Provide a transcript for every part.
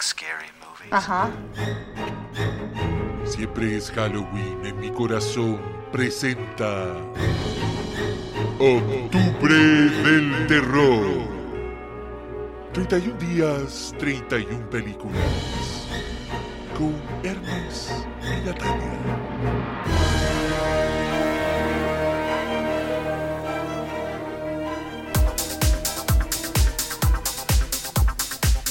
like scary movies. Ajá. Siempre es Halloween en mi corazón. Presenta. Octubre del Terror. 31 días, 31 películas. Con Hermes y Natalia.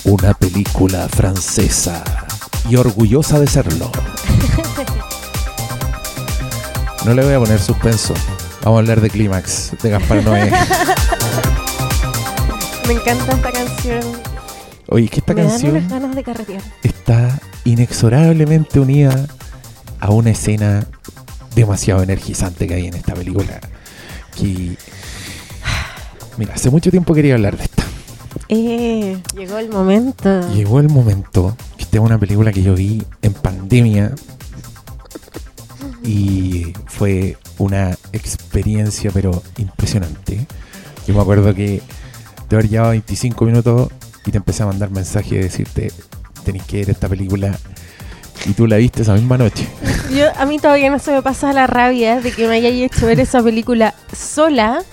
Una película francesa y orgullosa de serlo. No le voy a poner suspenso. Vamos a hablar de Clímax, de Gaspar Noé. Me encanta esta canción. Oye, es que esta Me dan canción unas ganas de carretear. está inexorablemente unida a una escena demasiado energizante que hay en esta película. Que. Mira, hace mucho tiempo quería hablar de esta. Eh, llegó el momento. Llegó el momento esta es una película que yo vi en pandemia y fue una experiencia pero impresionante. Yo me acuerdo que te haber llevado 25 minutos y te empecé a mandar mensajes y decirte tenéis que ver esta película y tú la viste esa misma noche. Yo, a mí todavía no se me pasa la rabia de que me hayáis hecho ver esa película sola,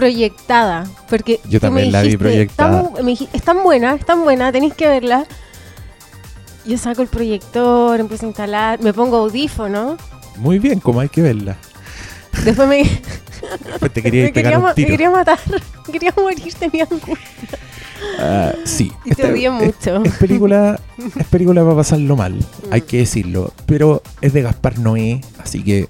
proyectada. Porque Yo me también la vi proyectada. "Está mu- me dijiste, es tan buena, es tan buena, tenéis que verla. Yo saco el proyector, empiezo a instalar, me pongo audífono. Muy bien, como hay que verla. Después me, Después te quería me, pegar quería, un me quería matar, quería morir mi angustia. Ah, sí. Y te esta- odié es- mucho. Es película, es película para pasarlo mal, Mm. hay que decirlo. Pero es de Gaspar Noé, así que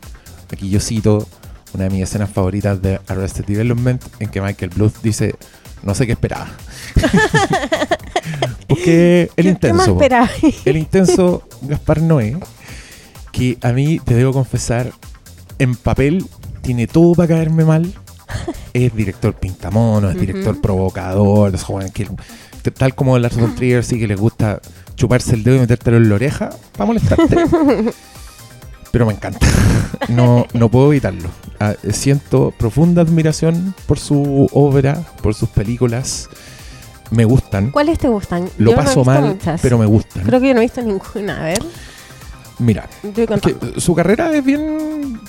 aquí yo cito una de mis escenas favoritas de Arrested Development, en que Michael Bluth dice, no sé qué esperaba. Porque el ¿Qué, ¿Qué más intenso, el intenso Gaspar Noé, que a mí te debo confesar, en papel tiene todo para caerme mal. Es director pintamono, es director provocador, es joven que tal como Lars von Trier sí que le gusta chuparse el dedo y metértelo en la oreja para molestarte. Pero me encanta. No, no puedo evitarlo. Ah, siento profunda admiración por su obra, por sus películas. Me gustan. ¿Cuáles te gustan? Lo Yo paso mal, muchas. pero me gustan. Creo que yo no he visto ninguna. A ver, Mira, Es que su carrera es bien.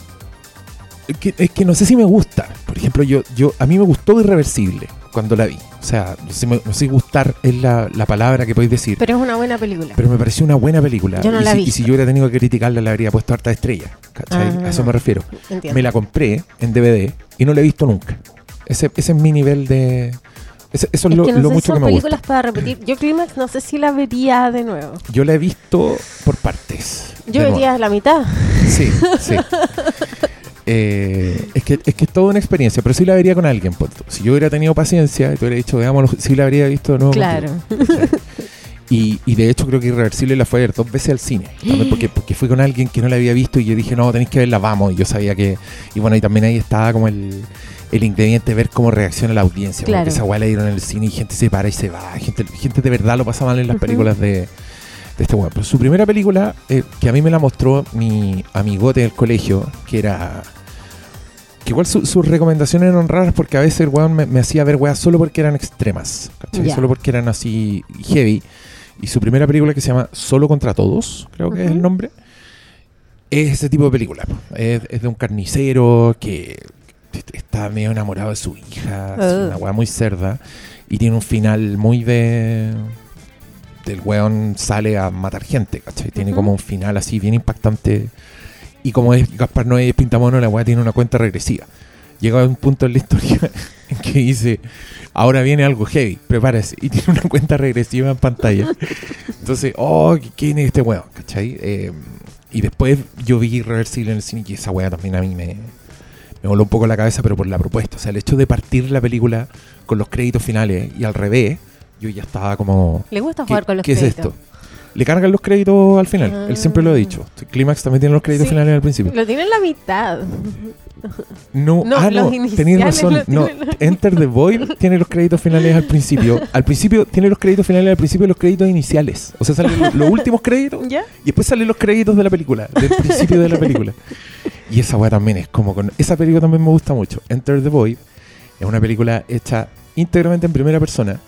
Es que, es que no sé si me gusta. Por ejemplo, yo, yo a mí me gustó Irreversible cuando la vi. O sea, no sé, no sé gustar es la, la palabra que podéis decir. Pero, Pero es una buena película. me pareció una buena película. Yo no y, la si, y si yo hubiera tenido que criticarla, le habría puesto harta estrella. ¿Cachai? Ah, a eso me refiero. Entiendo. Me la compré en DVD y no la he visto nunca. Ese, ese es mi nivel de. ese- eso es, es lo, que no lo sé, mucho son que me gusta. películas para repetir. Yo Clímax no sé si la vería de nuevo. Yo la he visto por partes. Yo vería la mitad. Sí, sí. Eh, es, que, es que es toda una experiencia, pero sí la vería con alguien. tú. Si yo hubiera tenido paciencia y te hubiera dicho, veámoslo, sí la habría visto de nuevo. Claro. Y, y de hecho creo que Irreversible la fue a ver dos veces al cine. También porque, porque fui con alguien que no la había visto y yo dije, no, tenéis que verla, vamos. Y yo sabía que... Y bueno, y también ahí estaba como el, el ingrediente de ver cómo reacciona la audiencia. Claro. Porque esa weá la dieron en el cine y gente se para y se va. Gente, gente de verdad lo pasa mal en las películas de, de este weón. Pero su primera película, eh, que a mí me la mostró mi amigote del colegio, que era... Que igual su- sus recomendaciones eran raras porque a veces el weón me, me hacía ver weas solo porque eran extremas. ¿cachai? Solo porque eran así heavy. Y su primera película que se llama Solo contra Todos, creo que es el nombre, es ese tipo de película. Es, es de un carnicero que está medio enamorado de su hija, es una wea muy cerda, y tiene un final muy de... Del weón sale a matar gente, ¿cachai? Tiene como un final así bien impactante. Y como es Gaspar Noé y es Pintamono, la weá tiene una cuenta regresiva. Llega a un punto en la historia en que dice, ahora viene algo heavy, prepárese. Y tiene una cuenta regresiva en pantalla. Entonces, oh, ¿quién es este weón? ¿Cachai? Eh, y después yo vi Irreversible en el cine y esa weá también a mí me, me voló un poco la cabeza, pero por la propuesta. O sea, el hecho de partir la película con los créditos finales y al revés, yo ya estaba como... Le gusta ¿Qué, jugar con los qué es créditos. esto? Le cargan los créditos al final. Él siempre lo ha Ah. dicho. Clímax también tiene los créditos Sí. finales al principio. Lo tiene en la mitad. No, No, ah, no, tenías razón. No, Enter the Void tiene los créditos finales al principio. Al principio tiene los créditos finales al principio y los créditos iniciales. O sea, salen lo- los, últimos créditos ¿Ya? y después salen los créditos de la película, del principio de la película. Y esa weá también es como con. Esa película también me gusta mucho. Enter the Void es una película hecha íntegramente en primera persona.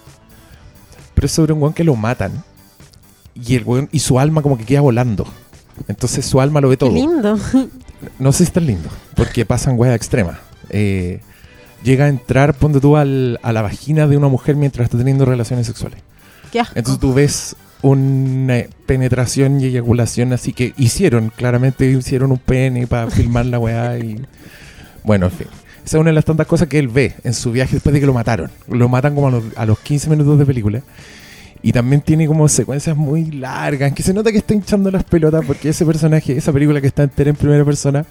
Pero es sobre un weón que lo matan. Y el weón, y su alma como que queda volando. Entonces su alma lo ve Qué todo. lindo. No sé si es tan lindo, porque pasan weas extremas. Eh, llega a entrar, ponte tú, al- a la vagina de una mujer mientras está teniendo relaciones sexuales. Qué asco. Entonces tú ves una penetración y eyaculación así que hicieron, claramente hicieron un pene para filmar la weá y... Bueno, en fin. Esa es una de las tantas cosas que él ve en su viaje después de que lo mataron. Lo matan como a los, a los 15 minutos de película. Y también tiene como secuencias muy largas, en que se nota que está hinchando las pelotas porque ese personaje, esa película que está entera en primera persona,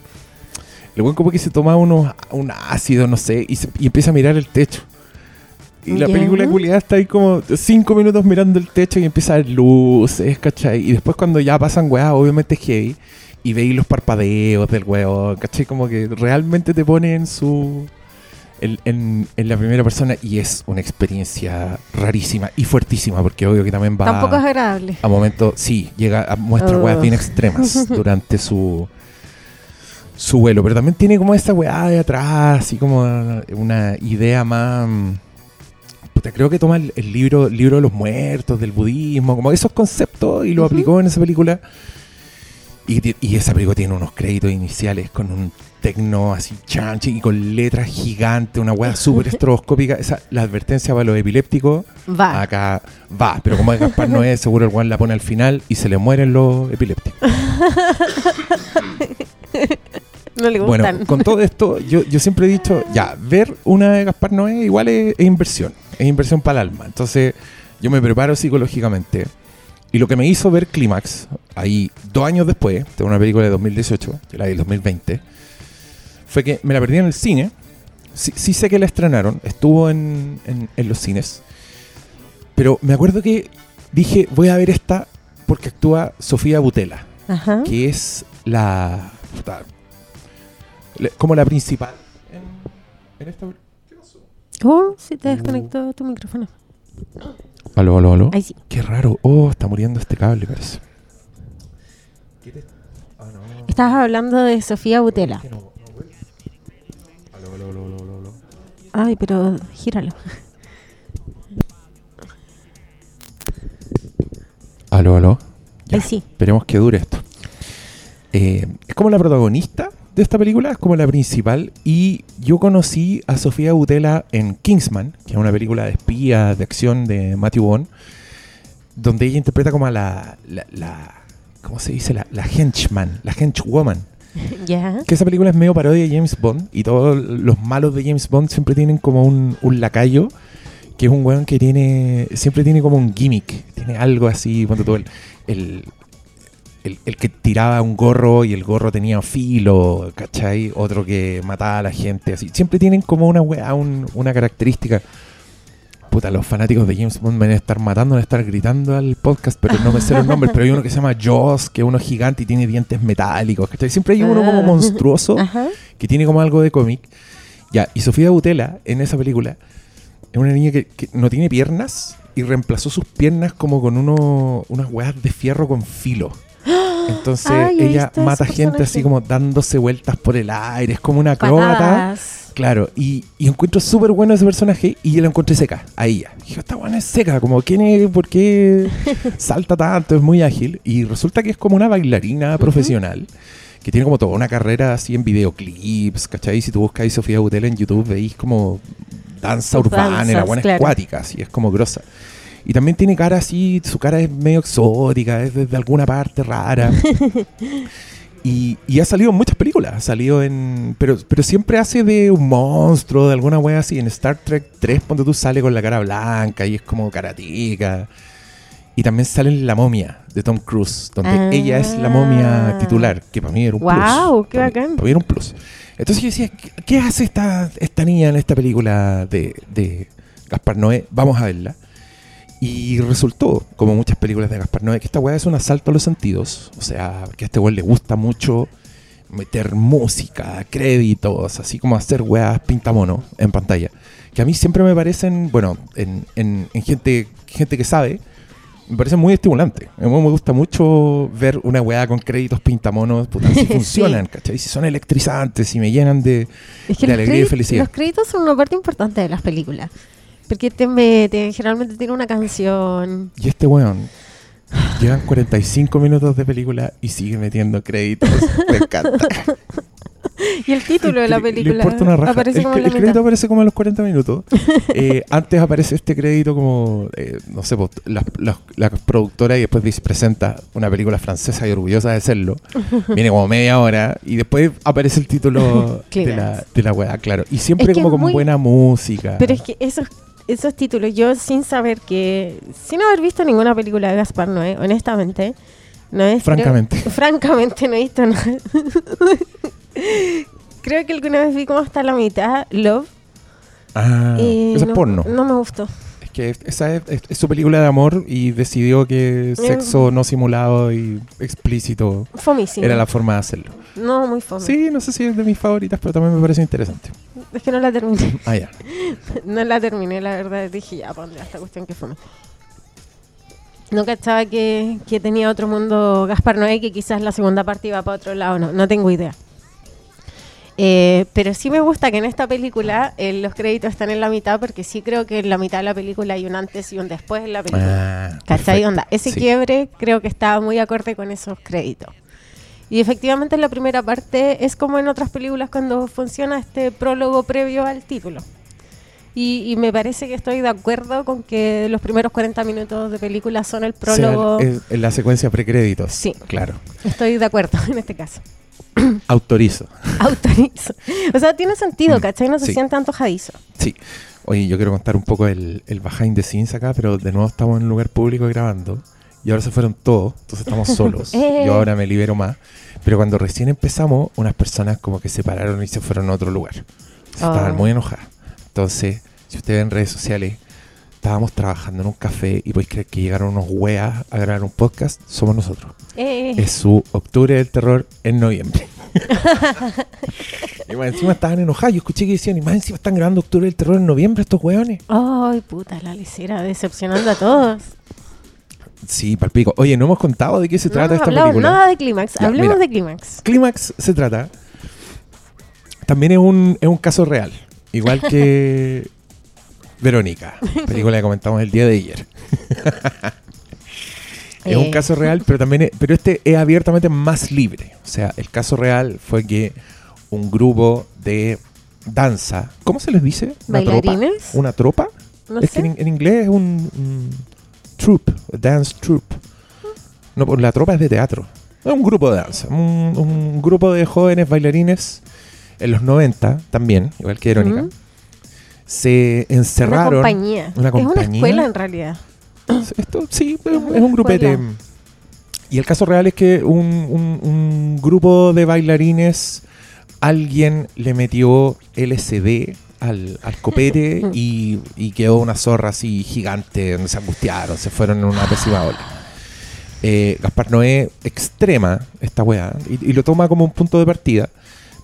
el buen como que se toma unos, un ácido, no sé, y, se- y empieza a mirar el techo. Y la Ya. película culiada está ahí como cinco minutos mirando el techo y empieza a ver luces, ¿cachai? Y después cuando ya pasan weas, obviamente es heavy, y veis los parpadeos del huevo, ¿cachai? Como que realmente te pone en su... En, en- en la primera persona y es una experiencia rarísima y fuertísima porque obvio que también va Tampoco es agradable. a momentos, sí, llega a muestra Oh. weas bien extremas durante su su vuelo, pero también tiene como esa weá de atrás, así como una idea más puta, creo que toma el, el libro libro de los muertos, del budismo, como esos conceptos y lo aplicó en esa película. Y, y esa película tiene unos créditos iniciales con un tecno así chanchi y con letras gigantes, una weá súper estroboscópica. Esa, la advertencia para los epilépticos Va. acá va, pero como es Gaspar Noé, seguro el Juan la pone al final y se le mueren los epilépticos. no le Bueno, gustan. con todo esto, yo, yo siempre he dicho, ya, ver una de Gaspar Noé igual es, es inversión, es inversión para el alma. Entonces, yo me preparo psicológicamente. Y lo que me hizo ver Clímax, ahí dos años después, de una película de 2018, que la del 2020, fue que me la perdí en el cine. Sí, sí sé que la estrenaron, estuvo en, en- en los cines. Pero me acuerdo que dije, voy a ver esta porque actúa Sofía Butela Ajá. que es la, puta, le- como la principal en, en esta ¿Qué pasó? Oh, se te desconectó tu micrófono. Aló, aló, aló. Ahí sí. Qué raro. Oh, está muriendo este cable, parece. Ah, no. Estabas hablando de Sofía Butela. Aló, aló, aló, aló, aló. Ay, pero gíralo. Aló, aló. Ya, Ahí sí. Esperemos que dure esto. Eh, es como la protagonista de esta película, es como la principal. Y yo conocí a Sofía Butela en Kingsman, que es una película de espías, de acción de Matthew Vaughn, donde ella interpreta como a la. la, la- ¿Cómo se dice? La, la henchman, la henchwoman. Que esa película es medio parodia de James Bond y todos los malos de James Bond siempre tienen como un, un lacayo que es un weón que tiene siempre tiene como un gimmick, tiene algo así, tú el, el, el- el que tiraba un gorro y el gorro tenía filo, ¿cachai? Otro que mataba a la gente, así. Siempre tienen como una weá, un- una característica. Puta, los fanáticos de James Bond me van a estar matando, van a estar gritando al podcast, pero no me sé los nombres. Pero hay uno que se llama Joss, que es uno gigante y tiene dientes metálicos, ¿cachai? Siempre hay uno como Ah. monstruoso que tiene como algo de cómic. Ya, y Sofía Butela en esa película es una niña que, que no tiene piernas y reemplazó sus piernas como con uno, unas weas de fierro con filo. Entonces Ay, ella mata gente personaje. así como dándose vueltas por el aire, es como una acróbata. Claro, y, y encuentro súper bueno ese personaje y yo la encontré seca, a ella. Dije, esta buena es seca, como, ¿quién es? ¿Por qué salta tanto? Es muy ágil. Y resulta que es como una bailarina profesional que tiene como toda una carrera así en videoclips, ¿cachai? Si tú buscáis Sofía Butela en YouTube, veis como danza urbana, la buena claro. escuática, así, es como grosa. Y también tiene cara así, su cara es medio exótica, es desde alguna parte rara. Y, y ha salido en muchas películas, ha salido en... Pero, pero siempre hace de un monstruo, de alguna wea así. En Star Trek 3, ponte tú, sale con la cara blanca y es como karatica. Y también sale en La momia de Tom Cruise, donde Ah. ella es la momia titular, que para mí era un plus. qué Para mí- bacán. Para mí era un plus. Entonces yo decía, ¿qué, qué hace esta, esta niña en esta película de, de Gaspar Noé? Vamos a verla. Y resultó, como muchas películas de Gaspar Noé, que esta weá es un asalto a los sentidos. O sea, que a este weón le gusta mucho meter música, créditos, así como hacer weas pintamono en pantalla. Que a mí siempre me parecen, bueno, en, en- en gente, gente que sabe, me parecen muy estimulantes. A mí me gusta mucho ver una weá con créditos pintamonos, puta, si Sí. funcionan, ¿cachai? Si son electrizantes, si me llenan de... Es que de alegría y felicidad. los créditos son una parte importante de las películas. Porque te mete, generalmente tiene una canción. Y este weón, llevan 45 minutos de película y sigue metiendo créditos. Me encanta. Y el título de la película Le importa una raja. aparece el, como el crédito aparece como a los 40 minutos. Eh, antes aparece este crédito como, eh, no sé, pues, la, la- la productora y después dice, presenta una película francesa y orgullosa de serlo. Viene como media hora y después aparece el título de la, de la weá, claro. Y siempre Es que como con muy- buena música. Pero es que esos, esos títulos, yo sin saber que, sin haber visto ninguna película de Gaspar Noé, honestamente, no es... Francamente. francamente no he visto nada. creo que alguna vez vi como hasta la mitad Love. Ah, y esa es no, porno. No me gustó. Que esa es, es- es su película de amor y decidió que sexo no simulado y explícito Fomísimo. era la forma de hacerlo. No, muy fome. Sí, no sé si es de mis favoritas, pero también me parece interesante. Es que no la terminé. Ah, ya. no la terminé, la verdad. Dije, ya, pondré esta cuestión que fome. No cachaba que, que tenía otro mundo Gaspar Noé, que quizás la segunda parte iba para otro lado. No, no tengo idea. Eh, pero sí me gusta que en esta película eh, los créditos están en la mitad, porque sí creo que en la mitad de la película hay un antes y un después en la película. Ah, ¿Cachai? Onda, ese Sí. quiebre creo que estaba muy acorde con esos créditos. Y efectivamente en la primera parte es como en otras películas cuando funciona este prólogo previo al título. Y, y me parece que estoy de acuerdo con que los primeros 40 minutos de película son el O sea, prólogo. en la secuencia precréditos. Sí. Claro. Estoy de acuerdo en este caso. Autorizo. Autorizo. O sea, tiene sentido, Mm, ¿cachai? No se sí. siente antojadizo. Sí. Oye, yo quiero contar un poco el, el behind the scenes acá, pero de nuevo estamos en un lugar público grabando. Y ahora se fueron todos, entonces estamos solos. Eh. Yo ahora me libero más. Pero cuando recién empezamos, unas personas como que se pararon y se fueron a otro lugar. Se Oh. Estaban muy enojadas. Entonces, si ustedes ven redes sociales, estábamos trabajando en un café y podéis creer que llegaron unos weas a grabar un podcast, somos nosotros. Eh, Es su Octubre del Terror en noviembre. y más encima estaban enojados. Yo escuché que decían, y más encima están grabando Octubre del Terror en noviembre estos weones. Ay, puta, la licera decepcionando a todos. Sí, palpico. Oye, no hemos contado de qué se No trata esta hablado película. nada de Clímax. Ya, Hablemos mira. de Clímax. Clímax se trata. También es un, es un caso real. Igual que Verónica, película que comentamos el día de ayer. Es un Eh. caso real, pero también es- pero este es abiertamente más libre. O sea, el caso real fue que un grupo de danza, ¿cómo se les dice? ¿Una tropa? ¿Bailarines? ¿Una tropa? No es sé. que en, en inglés es un, un troupe, a dance troupe. No, pues la tropa es de teatro. Es un grupo de danza. Un, un grupo de jóvenes bailarines en los 90 también, igual que Verónica. Se Una encerraron. compañía. Una Es una compañía. escuela en realidad. Esto sí, es, una es un grupete. Y el caso real es que un, un- un grupo de bailarines, alguien le metió LSD al, al copete y, y quedó una zorra así gigante, donde se angustiaron, se fueron en una pésima ola. Eh, Gaspar Noé extrema esta weá y, y lo toma como un punto de partida,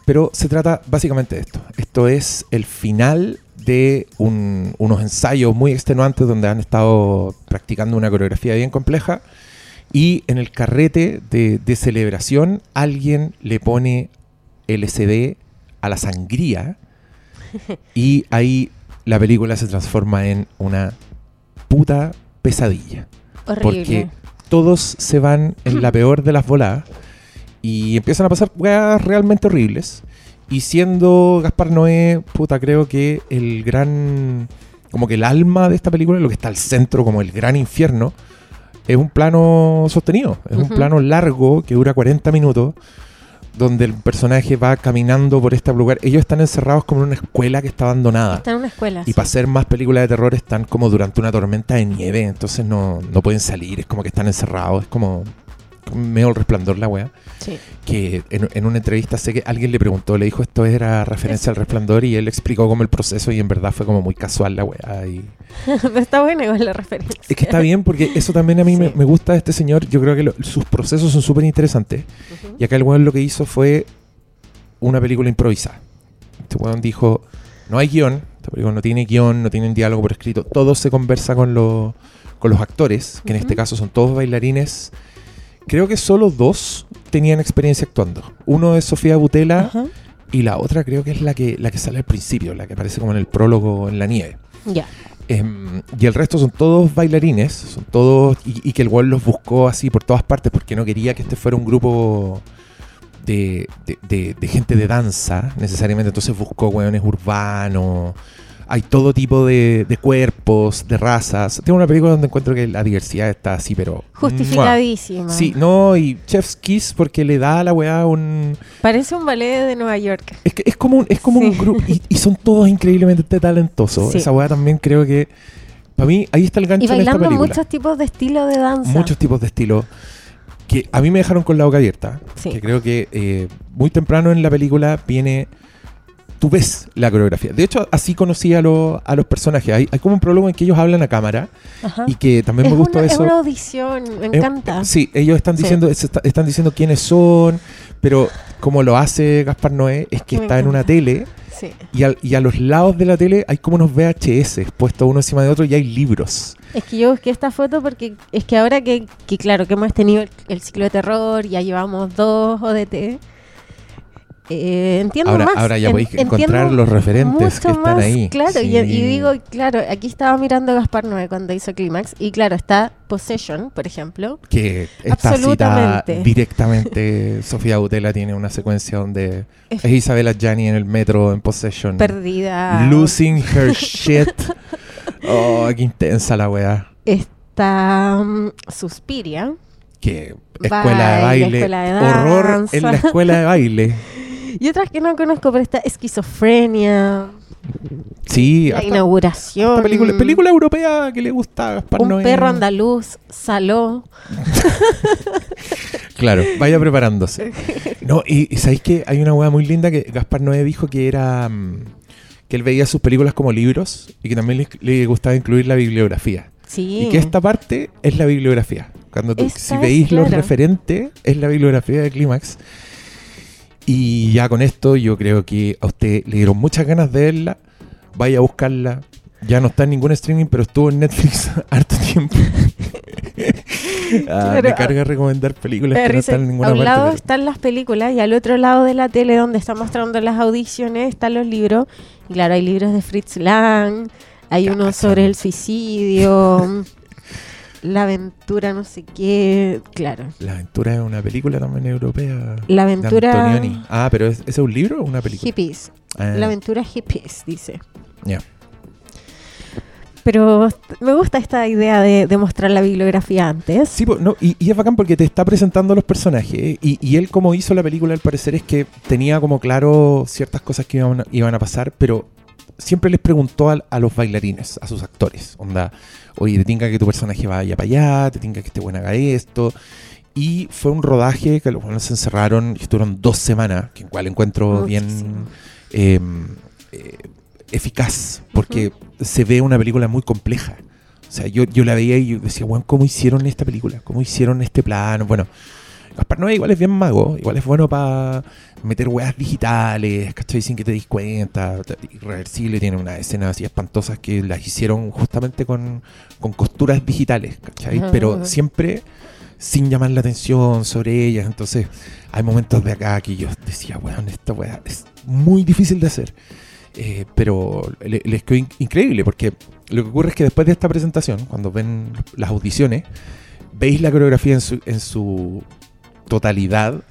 pero se trata básicamente de esto. Esto es el final de un- unos ensayos muy extenuantes donde han estado practicando una coreografía bien compleja y en el carrete de, de celebración alguien le pone LSD a la sangría y ahí la película se transforma en una puta pesadilla. Horrible. Porque todos se van en la peor de las voladas y empiezan a pasar weas realmente horribles. Y siendo Gaspar Noé, puta, creo que el gran. Como que el alma de esta película, lo que está al centro, como el gran infierno, es un plano sostenido. Es un plano largo que dura 40 minutos, donde el personaje va caminando por este lugar. Ellos están encerrados como en una escuela que está abandonada. Está en una escuela. Y sí. para hacer más películas de terror están como durante una tormenta de nieve, entonces no, no pueden salir, es como que están encerrados, es como medio el resplandor la wea. Sí. Que en, en una entrevista sé que alguien le preguntó, le dijo esto era referencia al resplandor y él explicó como el proceso y en verdad fue como muy casual la wea. Y está buena igual la referencia. es que está bien porque eso también a mí me, Sí. me gusta de este señor, yo creo que lo- sus procesos son súper interesantes. Y acá el weón lo que hizo fue una película improvisada. Este weón dijo, no hay guion, esta película no tiene guion, no tienen diálogo por escrito, todo se conversa con, los con los actores, que en este caso son todos bailarines. Creo que solo dos tenían experiencia actuando. Uno es Sofía Butela Ajá. y la otra creo que es la que, la que sale al principio, la que aparece como en el prólogo en la nieve. Ya. Em, y el resto son todos bailarines, son todos. Y, y que el weón los buscó así por todas partes porque no quería que este fuera un grupo de, de- de- de gente de danza necesariamente. Entonces buscó weones urbanos. Hay todo tipo de, de cuerpos, de razas. Tengo una película donde encuentro que la diversidad está así, pero. ¡mua! Justificadísima. Sí, no, y Chef's Kiss porque le da a la weá un. Parece un ballet de Nueva York. Es, que es como un, es como un grupo. Y, y son todos increíblemente talentosos. Sí. Esa weá también creo que. Para mí, ahí está el gancho Y en esta bailando película. muchos tipos de estilo de danza. Muchos tipos de estilo. Que a mí me dejaron con la boca abierta. Sí. Que creo que eh, muy temprano en la película viene. Tú ves la coreografía. De hecho, así conocí a, los- a los personajes. Hay, hay como un prólogo en que ellos hablan a cámara. Ajá. Y que también es, me gustó una, eso. es una audición, me encanta. Sí, ellos están Sí. diciendo, está- están diciendo quiénes son, pero como lo hace Gaspar Noé, es que Me está en una tele Sí. y, al- y a los lados de la tele hay como unos VHS puestos uno encima de otro y hay libros. Es que yo busqué esta foto porque es que ahora que, que claro, que hemos tenido el, el ciclo de terror, ya llevamos dos ODT, eh, entiendo Ahora, más. ahora ya en- podéis encontrar los referentes que están más, ahí. Claro, y, Sí. y digo, claro, aquí estaba mirando a Gaspar Noé cuando hizo Clímax, y claro, está Possession, por ejemplo. que está citada directamente. Sofía Butela tiene una secuencia donde Es- es Isabella Gianni en el metro en Possession. Perdida. Losing her shit. Oh, qué intensa la weá. Está mm, Suspiria. Que escuela de Baile, baile. escuela de horror en la escuela de baile. Y otras que no conozco, pero está Esquizofrenia. Sí, La inauguración. película, película europea que le gusta a Gaspar Un Noé. perro andaluz, Saló. Claro, vaya preparándose. No, y, y sabéis que hay una hueá muy linda que Gaspar Noé dijo que era mm, que él veía sus películas como libros y que también le, le gustaba incluir la bibliografía. Sí. Y que esta parte es la bibliografía. Cuando tú, Esta si veis los claro. referentes, es la bibliografía de Clímax. Y ya con esto yo creo que a usted le dieron muchas ganas de verla. Vaya a buscarla. Ya no está en ningún streaming, pero estuvo en Netflix harto tiempo. Ah, Claro, me carga recomendar películas da que no están en ninguna a un parte. lado pero- están las películas y al otro lado de la tele donde está mostrando las audiciones están los libros. Y claro, hay libros de Fritz Lang, hay uno sobre el suicidio, la aventura no sé qué, claro. La aventura es una película también europea. La de aventura Antonioni. Ah, pero ¿es, ¿ese es un libro o una película? hippies. Ah, La aventura hippies, dice. ya. Pero me gusta esta idea de, de mostrar la bibliografía antes. Sí, no, y, y es bacán porque te está presentando los personajes. Y, y él, como hizo la película, al parecer es que tenía como claro ciertas cosas que iban iban a pasar, pero siempre les preguntó al- a, los bailarines, a sus actores. Onda, oye, te tinca que tu personaje vaya para allá, te tinca que este buen haga esto. Y fue un rodaje que los buenos se encerraron y estuvieron dos semanas, que igual encuentro bien eh, eh, eficaz, porque se ve una película muy compleja. O sea, yo, yo la veía y yo decía, bueno, ¿cómo hicieron esta película? ¿Cómo hicieron este plano? Bueno, Gaspar Noé igual es bien mago, igual es bueno para meter weas digitales, ¿cachai? Sin que te des cuenta. Irreversible tiene unas escenas así espantosas que las hicieron justamente con, con costuras digitales, ¿cachai? Pero siempre sin llamar la atención sobre ellas. Entonces, hay momentos de acá que yo decía, weón, esta wea es muy difícil de hacer. Eh, pero le- les quedó in- increíble porque lo que ocurre es que después de esta presentación, cuando ven las audiciones, veis la coreografía en su, en su totalidad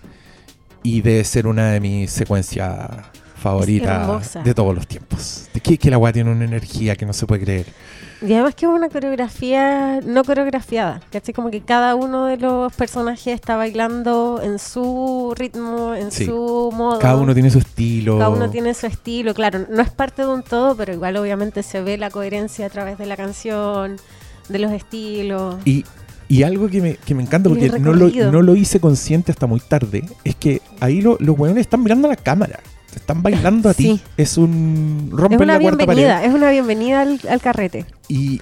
y debe ser una de mis secuencias favoritas de todos los tiempos. De que, que la weá tiene una energía que no se puede creer. Y además que es una coreografía no coreografiada, ¿cachai? Como que cada uno de los personajes está bailando en su ritmo, en Sí. su modo. Cada uno tiene su estilo. Cada uno tiene su estilo, claro, no es parte de un todo, pero igual obviamente se ve la coherencia a través de la canción, de los estilos. Y, y algo que me, que me encanta, porque no lo, no lo hice consciente hasta muy tarde, es que ahí lo- los weones están mirando a la cámara. Te están bailando a ti. Es un romper la cuarta pared. es una bienvenida al, al carrete. Y,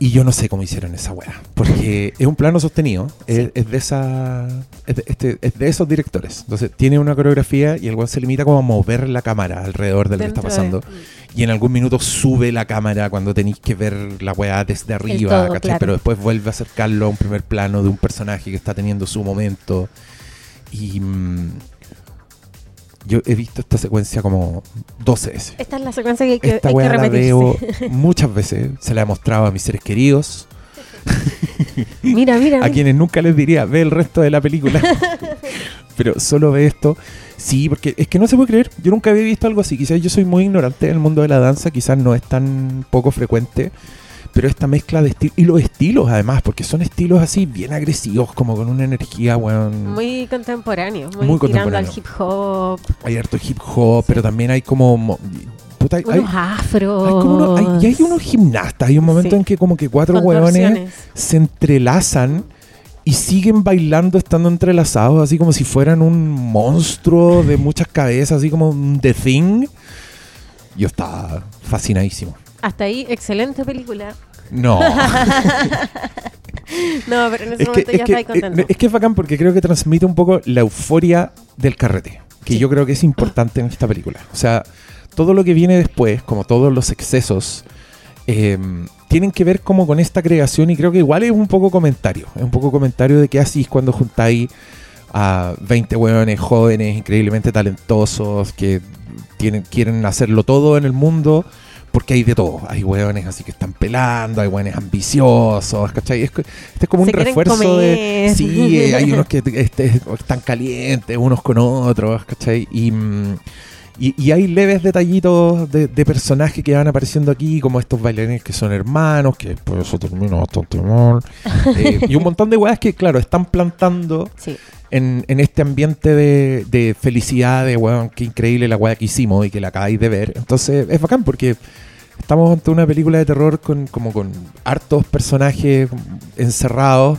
y yo no sé cómo hicieron esa weá. Porque es un plano sostenido. Es, de esa. Es de, este- es de esos directores. Entonces tiene una coreografía y el weón se limita como a mover la cámara alrededor de lo que está de- pasando. Y en algún minuto sube la cámara cuando tenéis que ver la weá desde arriba, todo. Pero después vuelve a acercarlo a un primer plano de un personaje que está teniendo su momento. Y. Yo he visto esta secuencia como 12 veces. Esta es la secuencia que hay que, Esta hay que weá la muchas veces. Se la he mostrado a mis seres queridos, Mira, mira. a mira. quienes nunca les diría, ve el resto de la película. Pero solo ve esto. Sí, porque es que no se puede creer. Yo nunca había visto algo así. Quizás yo soy muy ignorante en el mundo de la danza. Quizás no es tan poco frecuente. Pero esta mezcla de estilos. Y los estilos, además, porque son estilos así bien agresivos, como con una energía, weón. Muy contemporáneo, muy, Muy tirando al contemporáneo. hip hop, Hay harto hip hop, pero también hay como. puta, hay, unos afros. hay como uno- hay- y hay unos gimnastas. Hay un momento Sí. en que, como que cuatro hueones se entrelazan y siguen bailando estando entrelazados, así como si fueran un monstruo de muchas cabezas, así como un The Thing. Yo estaba fascinadísimo. Hasta ahí, excelente película. No, No, pero en ese es que, momento es, ya que, estáis contento. eh, es que es bacán porque creo que transmite un poco la euforia del carrete, que Sí. yo creo que es importante en esta película. O sea, todo lo que viene después, como todos los excesos, eh, tienen que ver como con esta creación y creo que igual es un poco comentario. Es un poco comentario de qué hacís cuando juntáis a 20 hueones jóvenes, increíblemente talentosos, que tienen, quieren hacerlo todo en el mundo. Porque hay de todo. Hay hueones así que están pelando, hay hueones ambiciosos, ¿cachai? Este es como Se un refuerzo de... Sí, eh, hay unos que este, están calientes unos con otros, ¿cachai? Y, mm, y, y hay leves detallitos de, de personajes que van apareciendo aquí, como estos bailarines que son hermanos, que por eso termina bastante mal. Eh, y un montón de weas que, claro, están plantando Sí. En, en este ambiente de, de felicidad, de weón, qué increíble la wea que hicimos y que la acabáis de ver. Entonces es bacán porque estamos ante una película de terror con como con hartos personajes encerrados.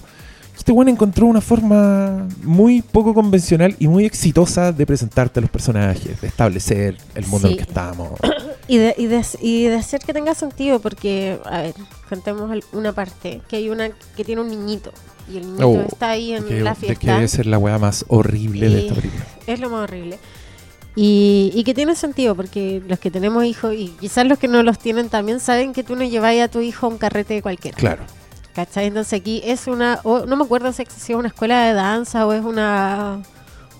Este weón encontró una forma muy poco convencional y muy exitosa de presentarte a los personajes, de establecer el mundo en el que estamos. Y de, y, de, y de hacer que tenga sentido, porque, a ver, contemos una parte, que hay una que tiene un niñito, y el niñito Oh, está ahí en que, la de que fiesta. debe ser la wea más horrible de esta película. Es lo más horrible. Y, y que tiene sentido, porque los que tenemos hijos, y quizás los que no los tienen también, saben que tú no lleváis a tu hijo a un carrete de cualquiera. Claro. ¿Cachai? Entonces aquí es una, o- no me acuerdo si es una escuela de danza o es una,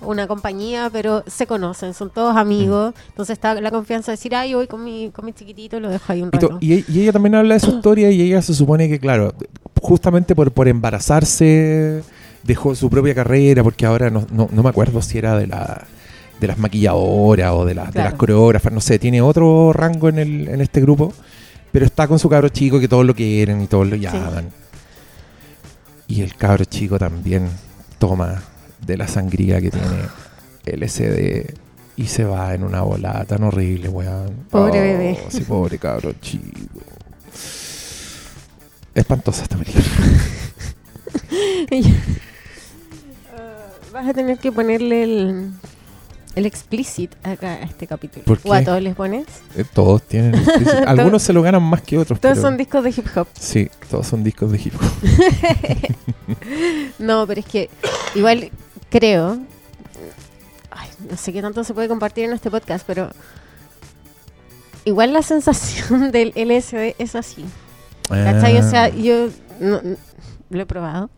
una compañía, pero se conocen, son todos amigos. Entonces está la confianza de decir, ay, voy con mi, con mi chiquitito, lo dejo ahí un rato. y e- y ella también habla de su historia y ella se supone que, claro, justamente por, por embarazarse dejó su propia carrera, porque ahora no, no, no me acuerdo si era de la de las maquilladoras o de, la- de las coreógrafas, no sé, tiene otro rango en, el, en este grupo, pero está con su cabro chico que todos lo quieren y todos lo llaman. Y el cabro chico también toma de la sangría que tiene LSD y se va en una volada tan horrible, weón. Pobre Oh, bebé. Sí, pobre cabro chico. Espantosa esta película. Vas a tener que ponerle el, el explicit acá a este capítulo. ¿Por ¿O a qué? todos les pones? Eh, Todos tienen. explícito. Algunos se lo ganan más que otros. Todos pero- son discos de hip hop. Sí, todos son discos de hip hop. No, pero es que igual creo. Ay, no sé qué tanto se puede compartir en este podcast, pero. Igual la sensación del LSD es así. ¿Cachai? O sea, yo no- no- lo he probado.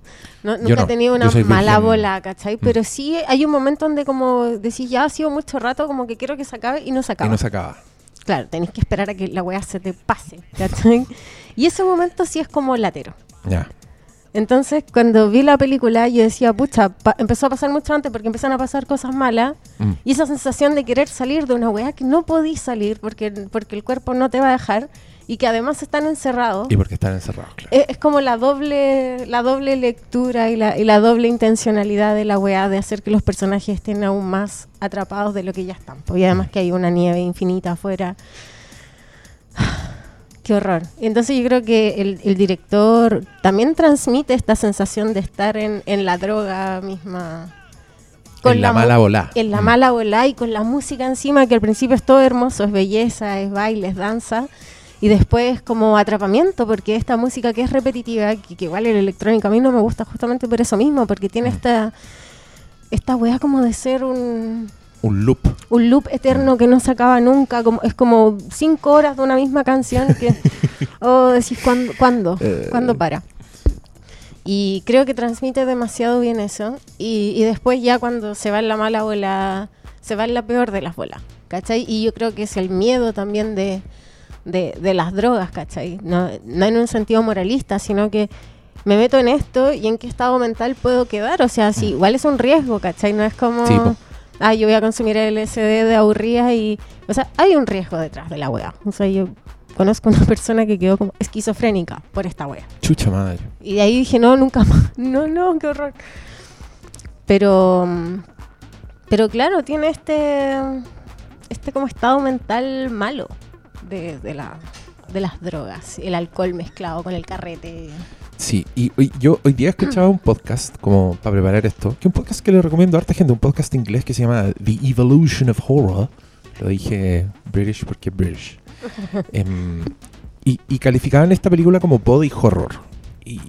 No, nunca he tenido una mala bola, ¿cachai? Mm. Pero sí hay un momento donde como decís, ya ha sido mucho rato, como que quiero que se acabe y no se acaba. y no se acaba. Claro, tenés que esperar a que la weá se te pase, ¿cachai? y ese momento sí es como latero. Ya. Entonces, cuando vi la película, yo decía, pucha, empezó a pasar mucho antes porque empiezan a pasar cosas malas. Mm. Y esa sensación de querer salir de una weá que no podís salir porque, porque el cuerpo no te va a dejar y que además están encerrados. Y porque están encerrados, claro. Es, es como la doble, la doble lectura y la, y la doble intencionalidad de la weá de hacer que los personajes estén aún más atrapados de lo que ya están. po. Y además que hay una nieve infinita afuera. Qué horror. Entonces yo creo que el, el director también transmite esta sensación de estar en, en la droga misma. en la, mala bola. En la Mm. mala bola y con la música encima, que al principio es todo hermoso, es belleza, es baile, es danza. Y después como atrapamiento, porque esta música que es repetitiva, que, que igual el electrónico a mí no me gusta justamente por eso mismo, porque tiene Mm. esta, esta weá como de ser un, Un loop. un loop eterno que no se acaba nunca, como, es como cinco horas de una misma canción que, oh, decís, ¿cuándo, cuándo, Eh. ¿cuándo para? Y creo que transmite demasiado bien eso. Y, y después ya cuando se va en la mala bola, se va en la peor de las bolas, ¿cachai? Y yo creo que es el miedo también de, de, de las drogas, ¿cachai? No, no en un sentido moralista, sino que me meto en esto y en qué estado mental puedo quedar. O sea, sí, igual es un riesgo, ¿cachai? No es como, Sí. Ah, yo voy a consumir el LSD de aburrida y... O sea, hay un riesgo detrás de la wea. O sea, yo conozco una persona que quedó como esquizofrénica por esta wea. Chucha madre. Y de ahí dije, no, nunca más. No, no, qué horror. Pero, pero claro, tiene este, este como estado mental malo de, de, la, de las drogas. El alcohol mezclado con el carrete. Sí, y hoy- yo hoy día escuchaba un podcast como para preparar esto, que un podcast que le recomiendo a harta gente, un podcast inglés que se llama The Evolution of Horror. Lo dije British porque British. Em, y, y calificaban esta película como body horror. Y,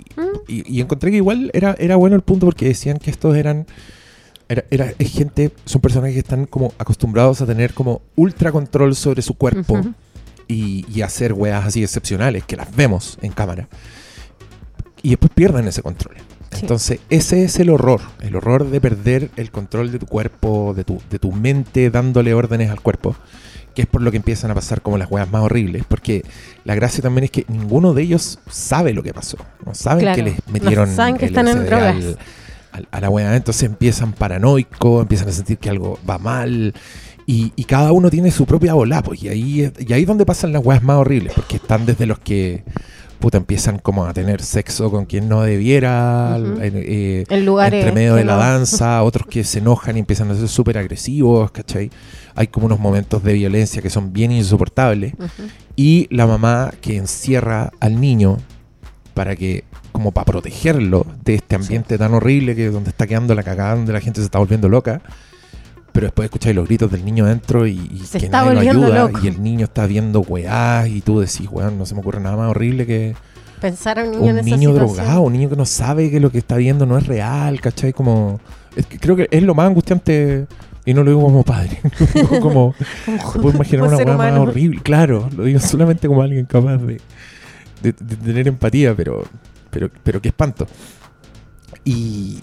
y- y encontré que igual era, era bueno el punto porque decían que estos eran... Era, era- es gente, son personas que están como acostumbrados a tener como ultra control sobre su cuerpo y, y hacer weas así excepcionales que las vemos en cámara. Y después pierden ese control. Sí. Entonces, ese es el horror. El horror de perder el control de tu cuerpo, de tu, de tu mente dándole órdenes al cuerpo. Que es por lo que empiezan a pasar como las weas más horribles. Porque la gracia también es que ninguno de ellos sabe lo que pasó. No saben Claro, que les no metieron saben que el están en drogas. al- al- a la wea. Entonces empiezan paranoicos, empiezan a sentir que algo va mal. Y, y cada uno tiene su propia ola, pues, y ahí, es- y ahí es donde pasan las weas más horribles, porque están desde los que puta empiezan como a tener sexo con quien no debiera, eh, En lugares. entre medio de la no- danza, otros que se enojan y empiezan a ser súper agresivos, ¿cachai? Hay como unos momentos de violencia que son bien insoportables. Y la mamá que encierra al niño para que, como para protegerlo de este ambiente tan horrible que donde está quedando la cagada, donde la gente se está volviendo loca. Pero después escucháis los gritos del niño adentro y, y Se que está nadie lo volviendo ayuda. loco. Y el niño está viendo weá y tú decís, weón, no se me ocurre nada más horrible que Pensar a un niño en un niño drogado, un niño que no sabe que lo que está viendo no es real, ¿cachai? Como, es que creo que es lo más angustiante, y no lo digo como padre, como, me puedo imaginar una weá más horrible, claro, lo digo solamente como alguien capaz de, de- de tener empatía, pero, pero, pero qué espanto. Y,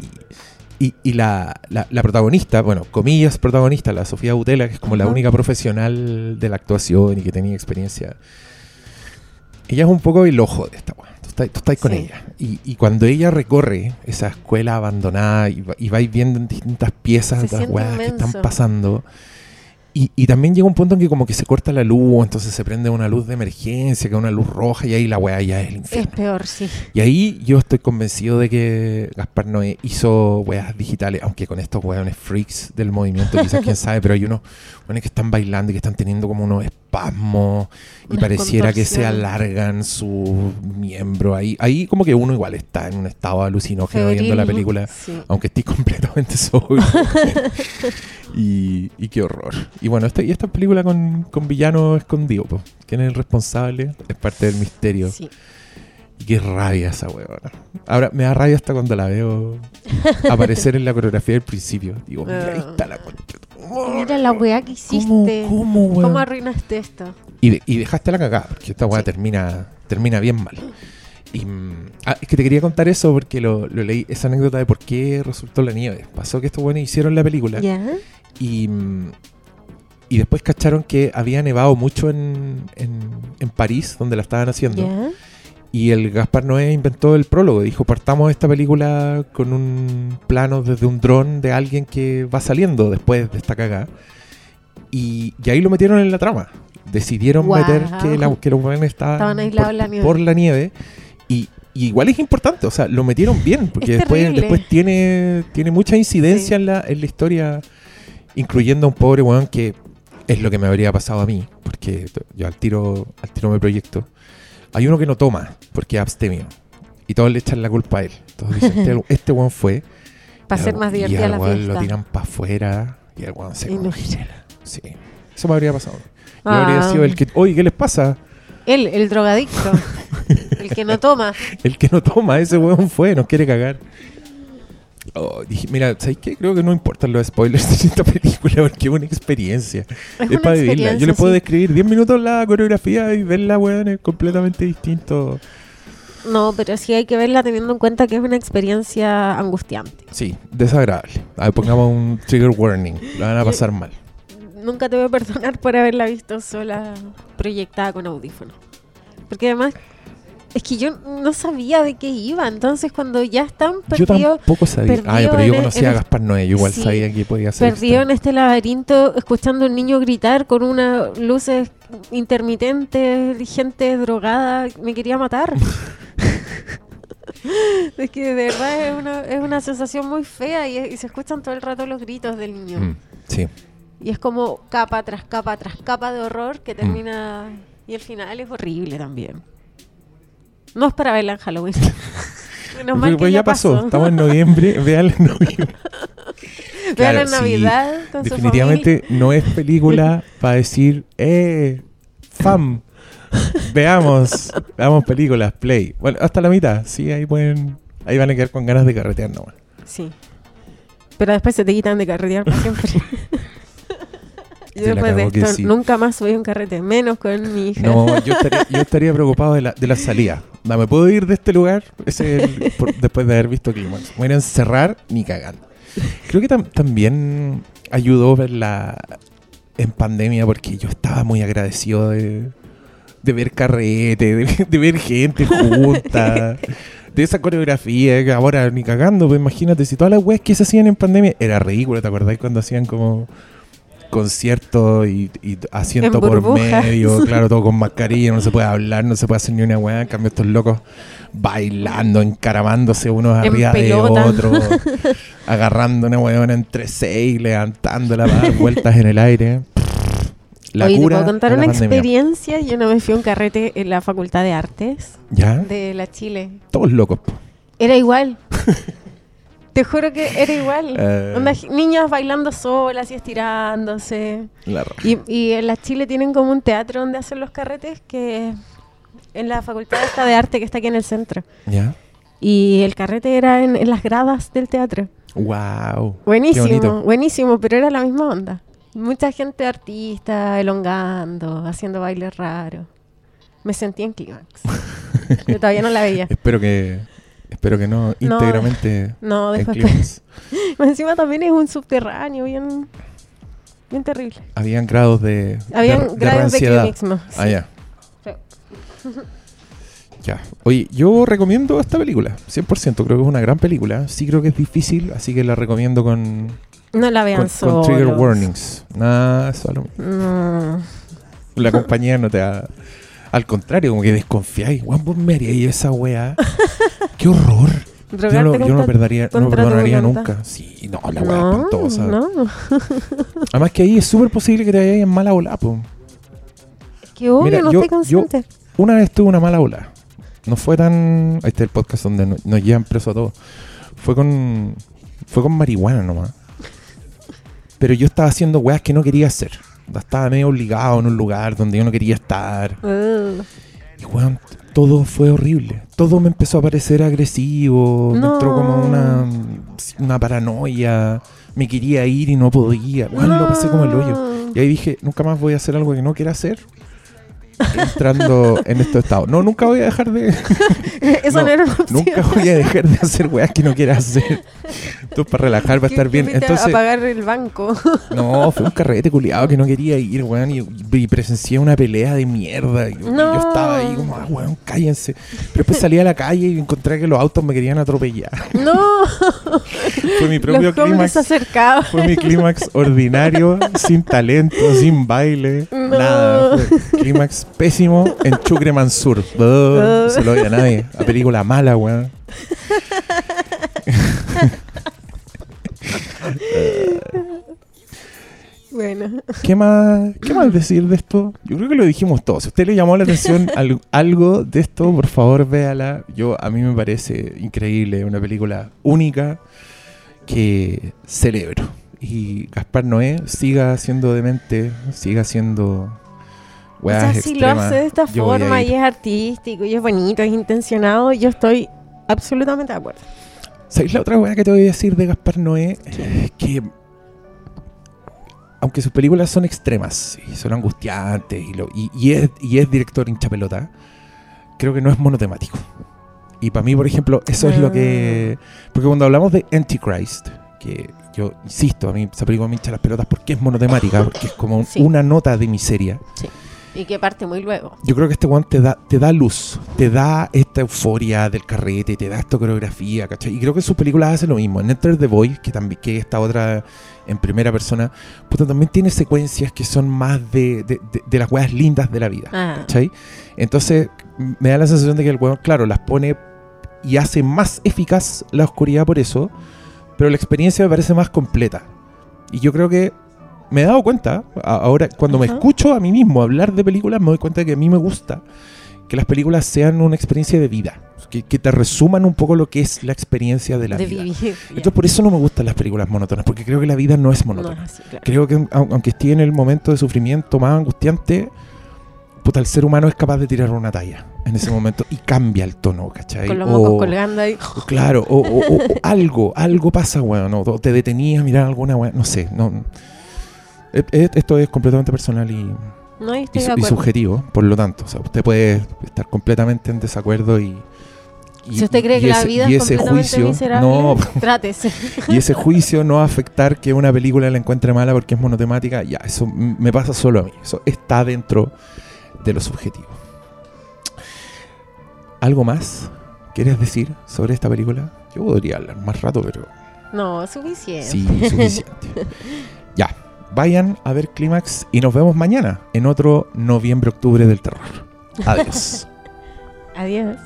y, y la, la- la protagonista, bueno, comillas protagonista, la Sofía Butela, que es como la única profesional de la actuación y que tenía experiencia. Ella es un poco el ojo de esta weá. Tú estás, tú estás con ella. Y, y cuando ella recorre esa escuela abandonada y, va- y vais viendo en distintas piezas las weas que están pasando. Y, y también llega un punto en que como que se corta la luz, entonces se prende una luz de emergencia, que es una luz roja, y ahí la weá ya es el Es infierno. peor, sí. Y ahí yo estoy convencido de que Gaspar Noé hizo weas digitales, aunque con estos weones freaks del movimiento, quizás quién sabe, pero hay unos weones que están bailando y que están teniendo como unos espasmos y pareciera que se alargan su miembro. Ahí, ahí como que uno igual está en un estado alucinógeno viendo la película, sí. aunque esté completamente sobrio. y, y qué horror. Y bueno, este, y esta película con, con villano escondido, po. ¿quién es el responsable? Es parte del misterio. Sí. Y qué rabia esa huevona. Ahora me da rabia hasta cuando la veo aparecer en la coreografía del principio. Digo, mira, ahí está la concha. Mira la weá que hiciste. ¿Cómo, cómo? ¿Cómo arruinaste esto? Y, de- y dejaste la cagada, porque esta weá Sí. termina, termina bien mal. Y, mm, ah, es que te quería contar eso porque lo, lo leí, esa anécdota de por qué resultó la nieve. Pasó que estos buenos hicieron la película ¿Ya? y, mm, y después cacharon que había nevado mucho en, en, en París, donde la estaban haciendo. ¿Ya? Y el Gaspar Noé inventó el prólogo. Dijo, partamos esta película con un plano desde un dron de alguien que va saliendo después de esta cagada. Y, y ahí lo metieron en la trama. Decidieron Guau. meter que, la, que los buenos estaban, Estaban aislados por, la nieve. por la nieve. Y, y igual es importante, o sea, lo metieron bien, porque Es después, terrible. después tiene, tiene mucha incidencia Sí. en, la, en la historia, incluyendo a un pobre weón que es lo que me habría pasado a mí, porque yo al tiro, al tiro me proyecto. Hay uno que no toma, porque es abstemio. Y todos le echan la culpa a él. Todos dicen, este, este weón fue. Para y ser más y divertida al la fiesta. lo tiran para afuera y el weón se Y no-. Sí. Eso me habría pasado. Yo Ah. habría sido el que, oye, ¿qué les pasa? Él, el drogadicto. el que no toma. El que no toma, ese weón fue, nos quiere cagar. Oh, dije, mira, ¿sabes qué? Creo que no importan los spoilers de esta película porque es una experiencia. Es, Es, una para vivirla. Yo experiencia, puedo sí. describir 10 minutos la coreografía y verla, weón, es completamente distinto. No, pero sí hay que verla teniendo en cuenta que es una experiencia angustiante. Sí, desagradable. A ver, pongamos un trigger warning. La van a pasar mal. nunca te voy a perdonar por haberla visto sola proyectada con audífonos. Porque además, es que yo no sabía de qué iba. Entonces, cuando ya están Yo perdidos, tampoco sabía. Ah, pero yo en- conocía en a Gaspar Noé. Yo igual Sí. sabía que podía ser. perdido en extraño. este laberinto, escuchando a un niño gritar con unas luces intermitentes, gente drogada, me quería matar. es que de verdad es una, es una sensación muy fea y, y se escuchan todo el rato los gritos del niño. Mm, sí. Y es como capa tras capa tras capa de horror Mm. que termina. Y el final es horrible también. No es para verla en Halloween. Menos mal Pues, que ya pasó. Estamos en noviembre. Véanla en noviembre. Claro, en sí. Navidad su Definitivamente no es película para decir, eh, fam, veamos, veamos películas, play. Bueno, hasta la mitad, sí, ahí pueden, ahí van a quedar con ganas de carretear nomás. Sí. Pero después se te quitan de carretear para siempre. Yo Se después de esto sí. nunca más voy a un carrete, menos con mi hija. No, yo estaría, yo estaría preocupado de la, de la salida. No, ¿Me puedo ir de este lugar? Ese es el- por- después de haber visto Clímax. Me voy a encerrar ni cagando. Creo que tam- también ayudó verla en pandemia porque yo estaba muy agradecido de, de ver carrete, de, de ver gente junta, de esa coreografía que ahora ni cagando. Pues imagínate, si todas las weas que se hacían en pandemia era ridículo, ¿te acordás cuando hacían como conciertos y, y asiento En por medio, claro, todo con mascarilla, no se puede hablar, no se puede hacer ni una weá, en cambio estos locos bailando, encaramándose unos En arriba de otros, agarrando una weona entre seis, levantándola para dar vueltas en el aire. La Oye, te cura puedo contar una pandemia. experiencia. Yo no me fui a un carrete en la Facultad de Artes ¿Ya? de la Chile. Todos locos. po. Era igual. Te juro que era igual. Eh. Niñas bailando solas y estirándose. La raja. Y, y en la Chile tienen como un teatro donde hacen los carretes que en la facultad esta de arte que está aquí en el centro. ¿Ya? Y el carrete era en, en las gradas del teatro. Wow. Buenísimo, buenísimo, pero era la misma onda. Mucha gente artista, elongando, haciendo bailes raros. Me sentí en clímax. Yo todavía no la veía. Espero que espero que no No, íntegramente No, en. Encima también es un subterráneo, bien, bien terrible. Habían grados de Habían de, grados de ¿no? Ah, ya. Sí. Ya. Oye, yo recomiendo esta película, 100%. Creo que es una gran película. Sí creo que es difícil, así que la recomiendo con, No la vean con, con trigger warnings. Nada, solo. No. La compañía no te da... Al contrario, como que desconfiáis. Juan, vos me haríais esa weá. ¡Qué horror! Yo no, yo no perdonaría, no nunca. Sí, no, la weá No, espantosa. no. Además que ahí es súper posible que te vayas en mala ola, po. Que obvio, Mira, no yo- estoy consciente. Una vez tuve una mala ola. No fue tan. Ahí está el podcast donde no- nos llevan preso a todos. Fue con. Fue con marihuana nomás. Pero yo estaba haciendo weas que no quería hacer. Estaba medio obligado en un lugar donde yo no quería estar. Uh, Y weón, todo fue horrible. Todo me empezó a parecer agresivo. Me entró como una, una paranoia. Me quería ir y no podía. Weón, lo pasé como el hoyo. Y ahí dije, nunca más voy a hacer algo que no quiera hacer. Entrando en este estado. No, nunca voy a dejar de. Eso no, no, era. Nunca voy a dejar de hacer weas que no quiera hacer. Tú para relajar, para ¿Qué- estar bien. Entonces, a pagar el banco. no, fue un carrete culiado que no quería ir, weón. Y, y presencié una pelea de mierda. Y, y No. yo estaba ahí como, ah, weón, cállense. Pero después salí a la calle y encontré que los autos me querían atropellar. no, Fue mi propio clímax. Fue mi clímax ordinario, sin talento, sin baile, No. nada. Fue clímax pésimo en Chucre Mansur. No se lo oye a nadie. La película mala, weón. Bueno, ¿Qué más, ¿Qué más decir de esto? Yo creo que lo dijimos todo. Si a usted le llamó la atención al- algo de esto, por favor véala. Yo, a mí me parece increíble, una película única que celebro. Y Gaspar Noé siga siendo demente, siga siendo o weas sea, si lo hace de esta forma y es artístico y es bonito, es intencionado, yo estoy absolutamente de acuerdo. ¿Sabéis la otra weá que te voy a decir de Gaspar Noé? Que aunque sus películas son extremas y son angustiantes y, lo- y- y es, y es director hincha pelota, creo que no es monotemático. Y para mí, por ejemplo, eso es lo que... Porque cuando hablamos de Antichrist, que yo insisto, a mí esa película me hincha las pelotas porque es monotemática, porque es como un- Sí. una nota de miseria. Y que parte muy luego. Yo creo que este one te da, te da luz, te da esta euforia del carrete, te da esta coreografía, ¿cachai? Y creo que sus películas hace lo mismo. En Enter the Void, que también que esta otra en primera persona, puta, también tiene secuencias que son más de, de, de- de las weas lindas de la vida. Ah, ¿Cachai? Entonces, me da la sensación de que el weón, claro, las pone y hace más eficaz la oscuridad por eso, pero la experiencia me parece más completa. Y yo creo que me he dado cuenta, ahora cuando me Ajá. escucho a mí mismo hablar de películas, me doy cuenta de que a mí me gusta que las películas sean una experiencia de vida, que, que te resuman un poco lo que es la experiencia de la de vida. vivir. ya. Entonces, por eso no me gustan las películas monótonas, porque creo que la vida no es No, monótona. así, claro. Creo que au- aunque esté en el momento de sufrimiento más angustiante, puta, el ser humano es capaz de tirar una talla en ese momento y cambia el tono, ¿cachai? Con los O- mocos colgando ahí. Claro, o, o- o- o algo, algo pasa, weón, o te detenías a mirar alguna weón, no sé, no. Esto es completamente personal y, No, y subjetivo, por lo tanto, o sea, usted puede estar completamente en desacuerdo y... y- si usted cree y que la ese- vida y es ese completamente juicio, miserable, no, trátese. y ese juicio no va a afectar que una película la encuentre mala porque es monotemática, ya, eso me pasa solo a mí. Eso está dentro de lo subjetivo. ¿Algo más quieres decir sobre esta película? Yo podría hablar más rato, pero No, suficiente. sí, suficiente. ya, vayan a ver Clímax y nos vemos mañana en otro noviembre-octubre del terror. Adiós. Adiós.